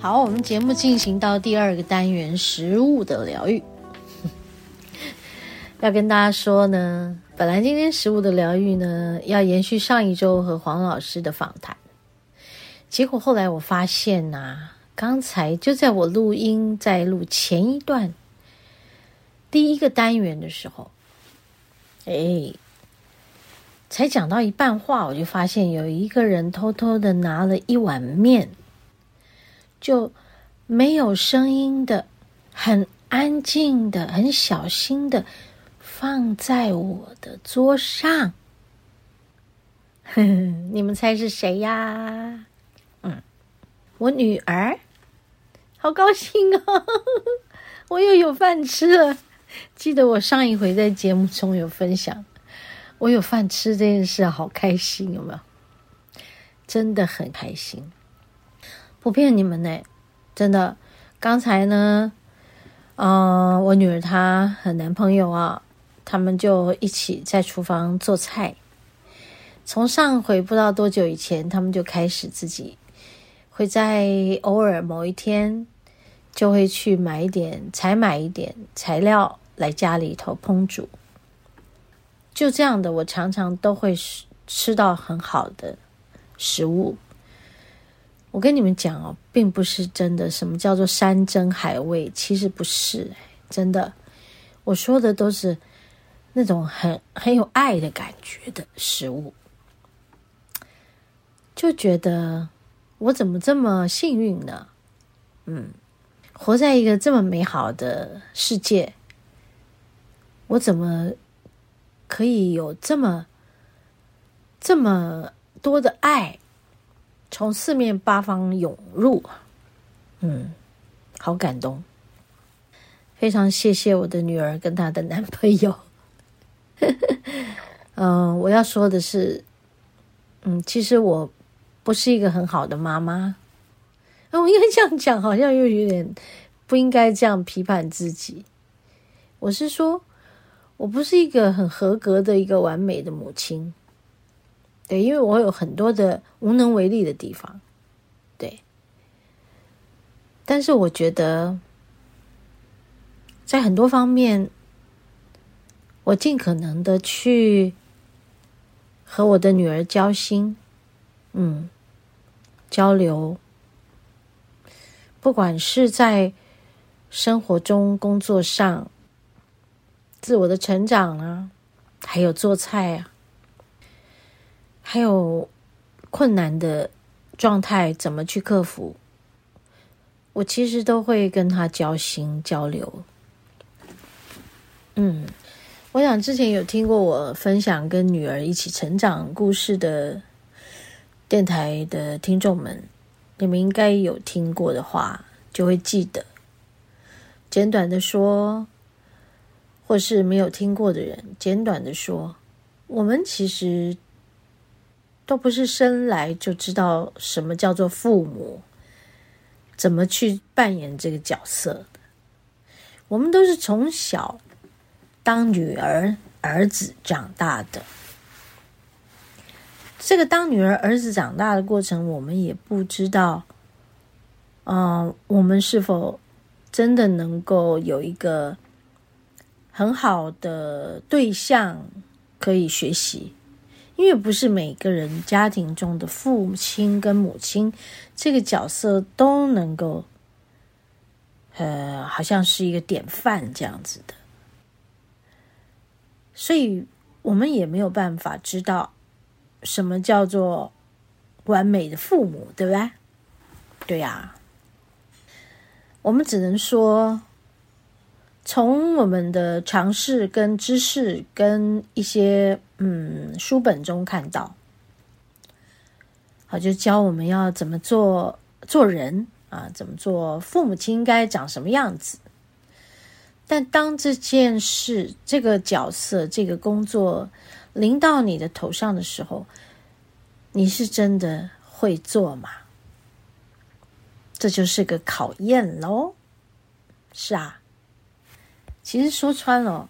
好，我们节目进行到第二个单元——食物的疗愈。要跟大家说呢，本来今天食物的疗愈呢，要延续上一周和黄老师的访谈，结果后来我发现呐、刚才就在我录音在录前一段第一个单元的时候，哎，才讲到一半话，我就发现有一个人偷偷的拿了一碗面，就没有声音的，很安静的，很小心的。放在我的桌上，呵呵，你们猜是谁呀？嗯，我女儿，好高兴哦！我又有饭吃了。记得我上一回在节目中有分享，我有饭吃这件事，好开心，有没有？真的很开心，不骗你们呢，真的。刚才呢，嗯、我女儿她和男朋友啊。他们就一起在厨房做菜。从上回不知道多久以前，他们就开始自己会在偶尔某一天就会去买一点、采买一点材料来家里头烹煮。就这样的，我常常都会吃到很好的食物。我跟你们讲哦，并不是真的什么叫做山珍海味，其实不是，真的。我说的都是。那种很很有爱的感觉的食物，就觉得我怎么这么幸运呢？嗯，活在一个这么美好的世界，我怎么可以有这么这么多的爱从四面八方涌入？嗯，好感动，非常谢谢我的女儿跟她的男朋友。嗯，我要说的是，嗯，其实我不是一个很好的妈妈。我应该这样讲，好像又有点不应该这样批判自己。我是说，我不是一个很合格的一个完美的母亲。对，因为我有很多的无能为力的地方。对，但是我觉得，在很多方面。我尽可能的去和我的女儿交心，嗯，交流，不管是在生活中、工作上、自我的成长啊，还有做菜啊，还有困难的状态怎么去克服，我其实都会跟他交心交流，嗯。我想之前有听过我分享跟女儿一起成长故事的电台的听众们，你们应该有听过的话，就会记得。简短的说，或是没有听过的人，简短的说，我们其实都不是生来就知道什么叫做父母，怎么去扮演这个角色的。我们都是从小。当女儿、儿子长大的，这个当女儿、儿子长大的过程，我们也不知道，嗯、我们是否真的能够有一个很好的对象可以学习？因为不是每个人家庭中的父亲跟母亲这个角色都能够，呃，好像是一个典范这样子的。所以，我们也没有办法知道什么叫做完美的父母，对不对？对呀，我们只能说，从我们的尝试、跟知识、跟一些嗯书本中看到，好，就教我们要怎么做做人啊，怎么做父母亲应该长什么样子。但当这件事、这个角色、这个工作临到你的头上的时候，你是真的会做吗？这就是个考验喽。是啊，其实说穿了，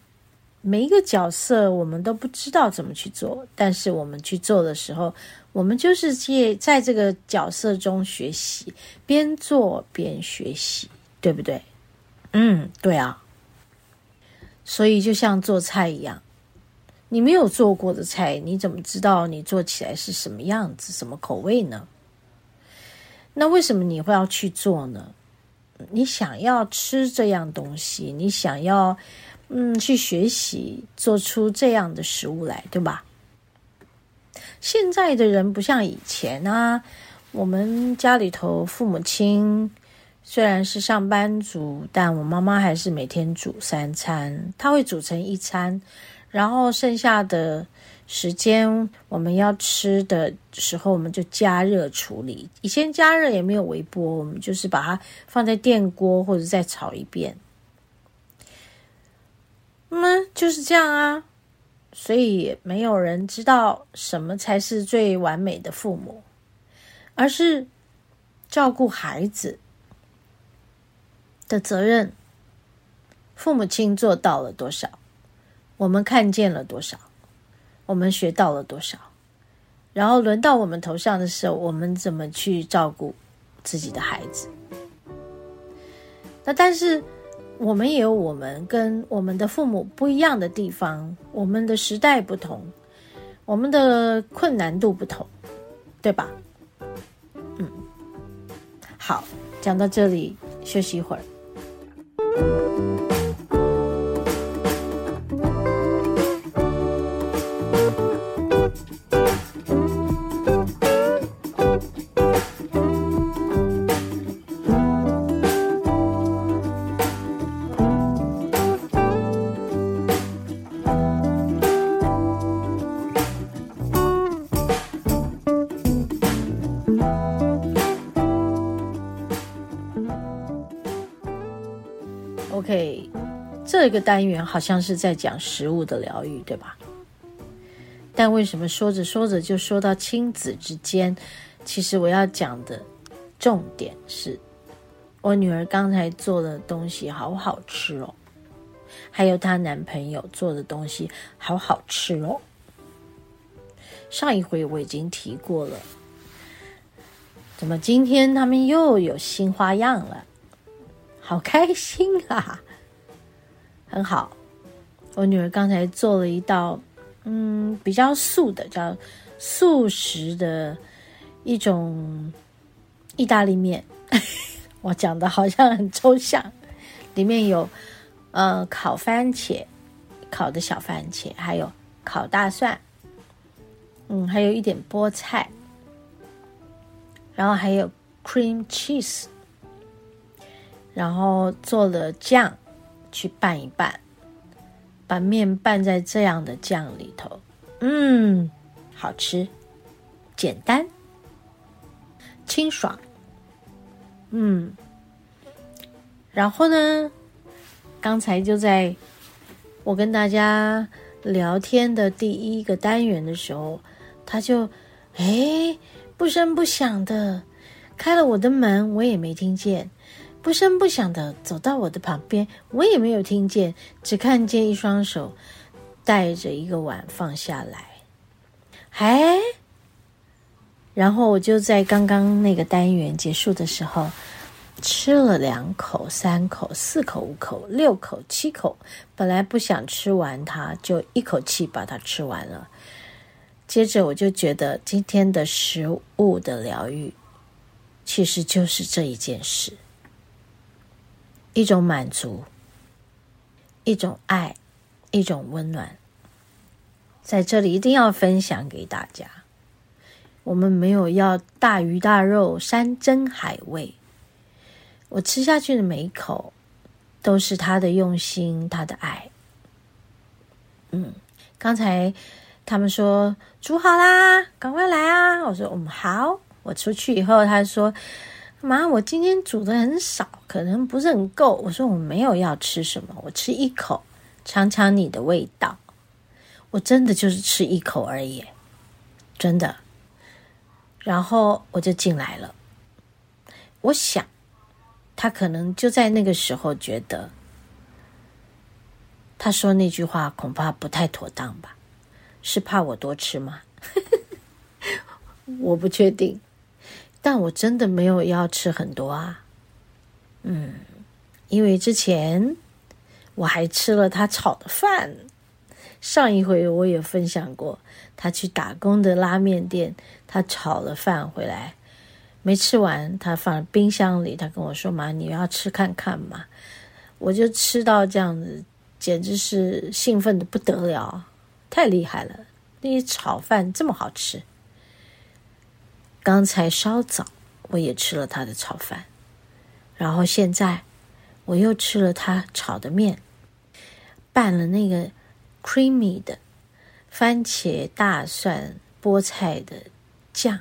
每一个角色我们都不知道怎么去做，但是我们去做的时候，我们就是借在这个角色中学习，边做边学习，对不对？嗯，对啊。所以就像做菜一样，你没有做过的菜，你怎么知道你做起来是什么样子、什么口味呢？那为什么你会要去做呢？你想要吃这样东西，你想要嗯去学习做出这样的食物来，对吧？现在的人不像以前啊，我们家里头父母亲。虽然是上班族，但我妈妈还是每天煮三餐。她会煮成一餐，然后剩下的时间我们要吃的时候，我们就加热处理。以前加热也没有微波，我们就是把它放在电锅或者再炒一遍。嗯，就是这样啊。所以没有人知道什么才是最完美的父母，而是照顾孩子的责任，父母亲做到了多少？我们看见了多少？我们学到了多少？然后轮到我们头上的时候，我们怎么去照顾自己的孩子？那但是我们也有我们跟我们的父母不一样的地方，我们的时代不同，我们的困难度不同，对吧？嗯，好，讲到这里，休息一会儿。这个单元好像是在讲食物的疗愈，对吧？但为什么说着说着就说到亲子之间？其实我要讲的重点是，我女儿刚才做的东西好好吃哦，还有她男朋友做的东西好好吃哦。上一回我已经提过了，怎么今天他们又有新花样了？好开心啊！很好，我女儿刚才做了一道，嗯，比较素的，叫素食的一种意大利面。我讲的好像很抽象，里面有呃烤番茄，烤的小番茄，还有烤大蒜，嗯，还有一点菠菜，然后还有 cream cheese。然后做了酱，去拌一拌，把面拌在这样的酱里头，嗯，好吃，简单，清爽，嗯。然后呢，刚才就在我跟大家聊天的第一个单元的时候，他就哎不声不响的开了我的门，我也没听见。不声不响的走到我的旁边，我也没有听见，只看见一双手带着一个碗放下来。哎，然后我就在刚刚那个单元结束的时候，吃了两口、三口、四口、五口、六口、七口，本来不想吃完它，就一口气把它吃完了。接着我就觉得今天的食物的疗愈，其实就是这一件事。一种满足，一种爱，一种温暖，在这里一定要分享给大家。我们没有要大鱼大肉、山珍海味，我吃下去的每一口都是他的用心，他的爱。嗯，刚才他们说煮好啦，赶快来啊！我说嗯好，我出去以后，他说：“妈，我今天煮的很少，可能不是很够。”我说：“我没有要吃什么，我吃一口，尝尝你的味道。”我真的就是吃一口而已，真的。然后我就进来了。我想，他可能就在那个时候觉得，他说那句话恐怕不太妥当吧？是怕我多吃吗？我不确定，但我真的没有要吃很多啊。嗯，因为之前我还吃了他炒的饭。上一回我也分享过，他去打工的拉面店，他炒了饭回来，没吃完，他放冰箱里。他跟我说：“妈，你要吃看看嘛。”我就吃到这样子，简直是兴奋的不得了，太厉害了！那些炒饭这么好吃。刚才稍早我也吃了他的炒饭，然后现在我又吃了他炒的面，拌了那个。creamy 的番茄、大蒜、菠菜的酱，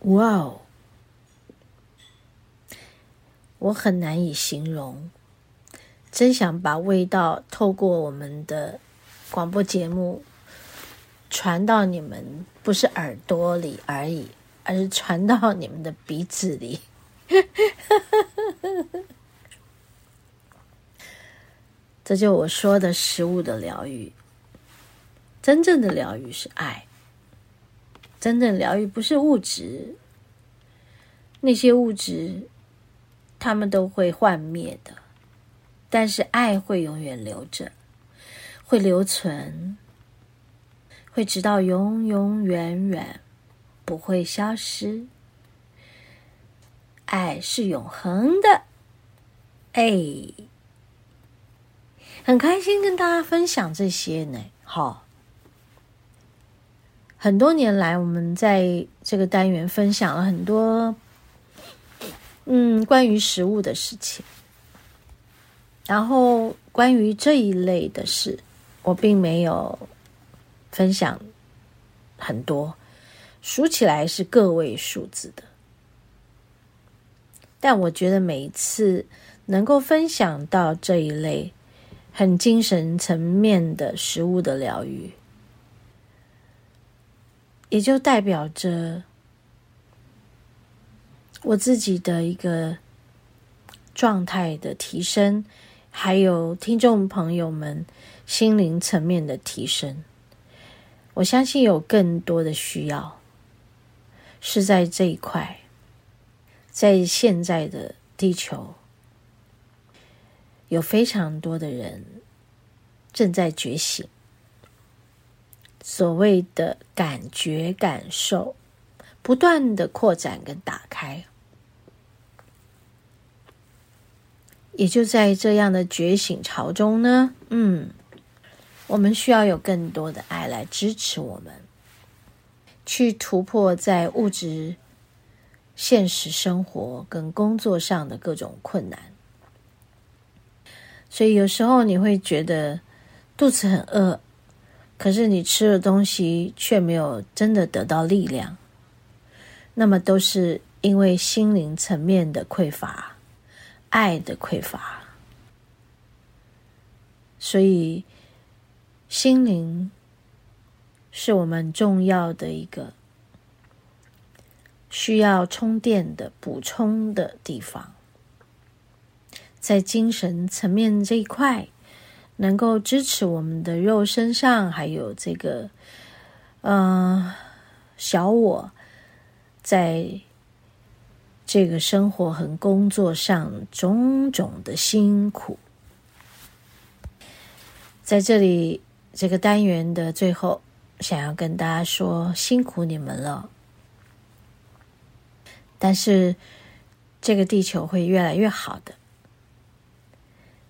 哇哦！我很难以形容，真想把味道透过我们的广播节目传到你们不是耳朵里而已，而是传到你们的鼻子里。这就我说的食物的疗愈。真正的疗愈是爱，真正疗愈不是物质，那些物质，他们都会幻灭的，但是爱会永远留着，会留存，会直到永永远远不会消失。爱是永恒的，哎，很开心跟大家分享这些呢，好。很多年来，我们在这个单元分享了很多，嗯，关于食物的事情。然后，关于这一类的事，我并没有分享很多，数起来是个位数字的。但我觉得每一次能够分享到这一类很精神层面的食物的疗愈。也就代表着我自己的一个状态的提升，还有听众朋友们心灵层面的提升。我相信有更多的需要是在这一块，在现在的地球，有非常多的人正在觉醒。所谓的感觉、感受，不断的扩展跟打开，也就在这样的觉醒潮中呢。嗯，我们需要有更多的爱来支持我们，去突破在物质、现实生活跟工作上的各种困难。所以有时候你会觉得肚子很饿。可是你吃的东西却没有真的得到力量，那么都是因为心灵层面的匮乏，爱的匮乏。所以，心灵是我们重要的一个需要充电的补充的地方，在精神层面这一块。能够支持我们的肉身上，还有这个，嗯、呃，小我，在这个生活和工作上种种的辛苦，在这里这个单元的最后，想要跟大家说，辛苦你们了。但是这个地球会越来越好的，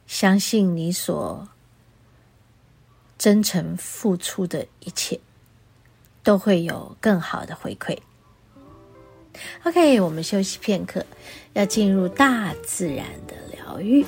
相信你所。真诚付出的一切，都会有更好的回馈。OK，我们休息片刻，要进入大自然的疗愈。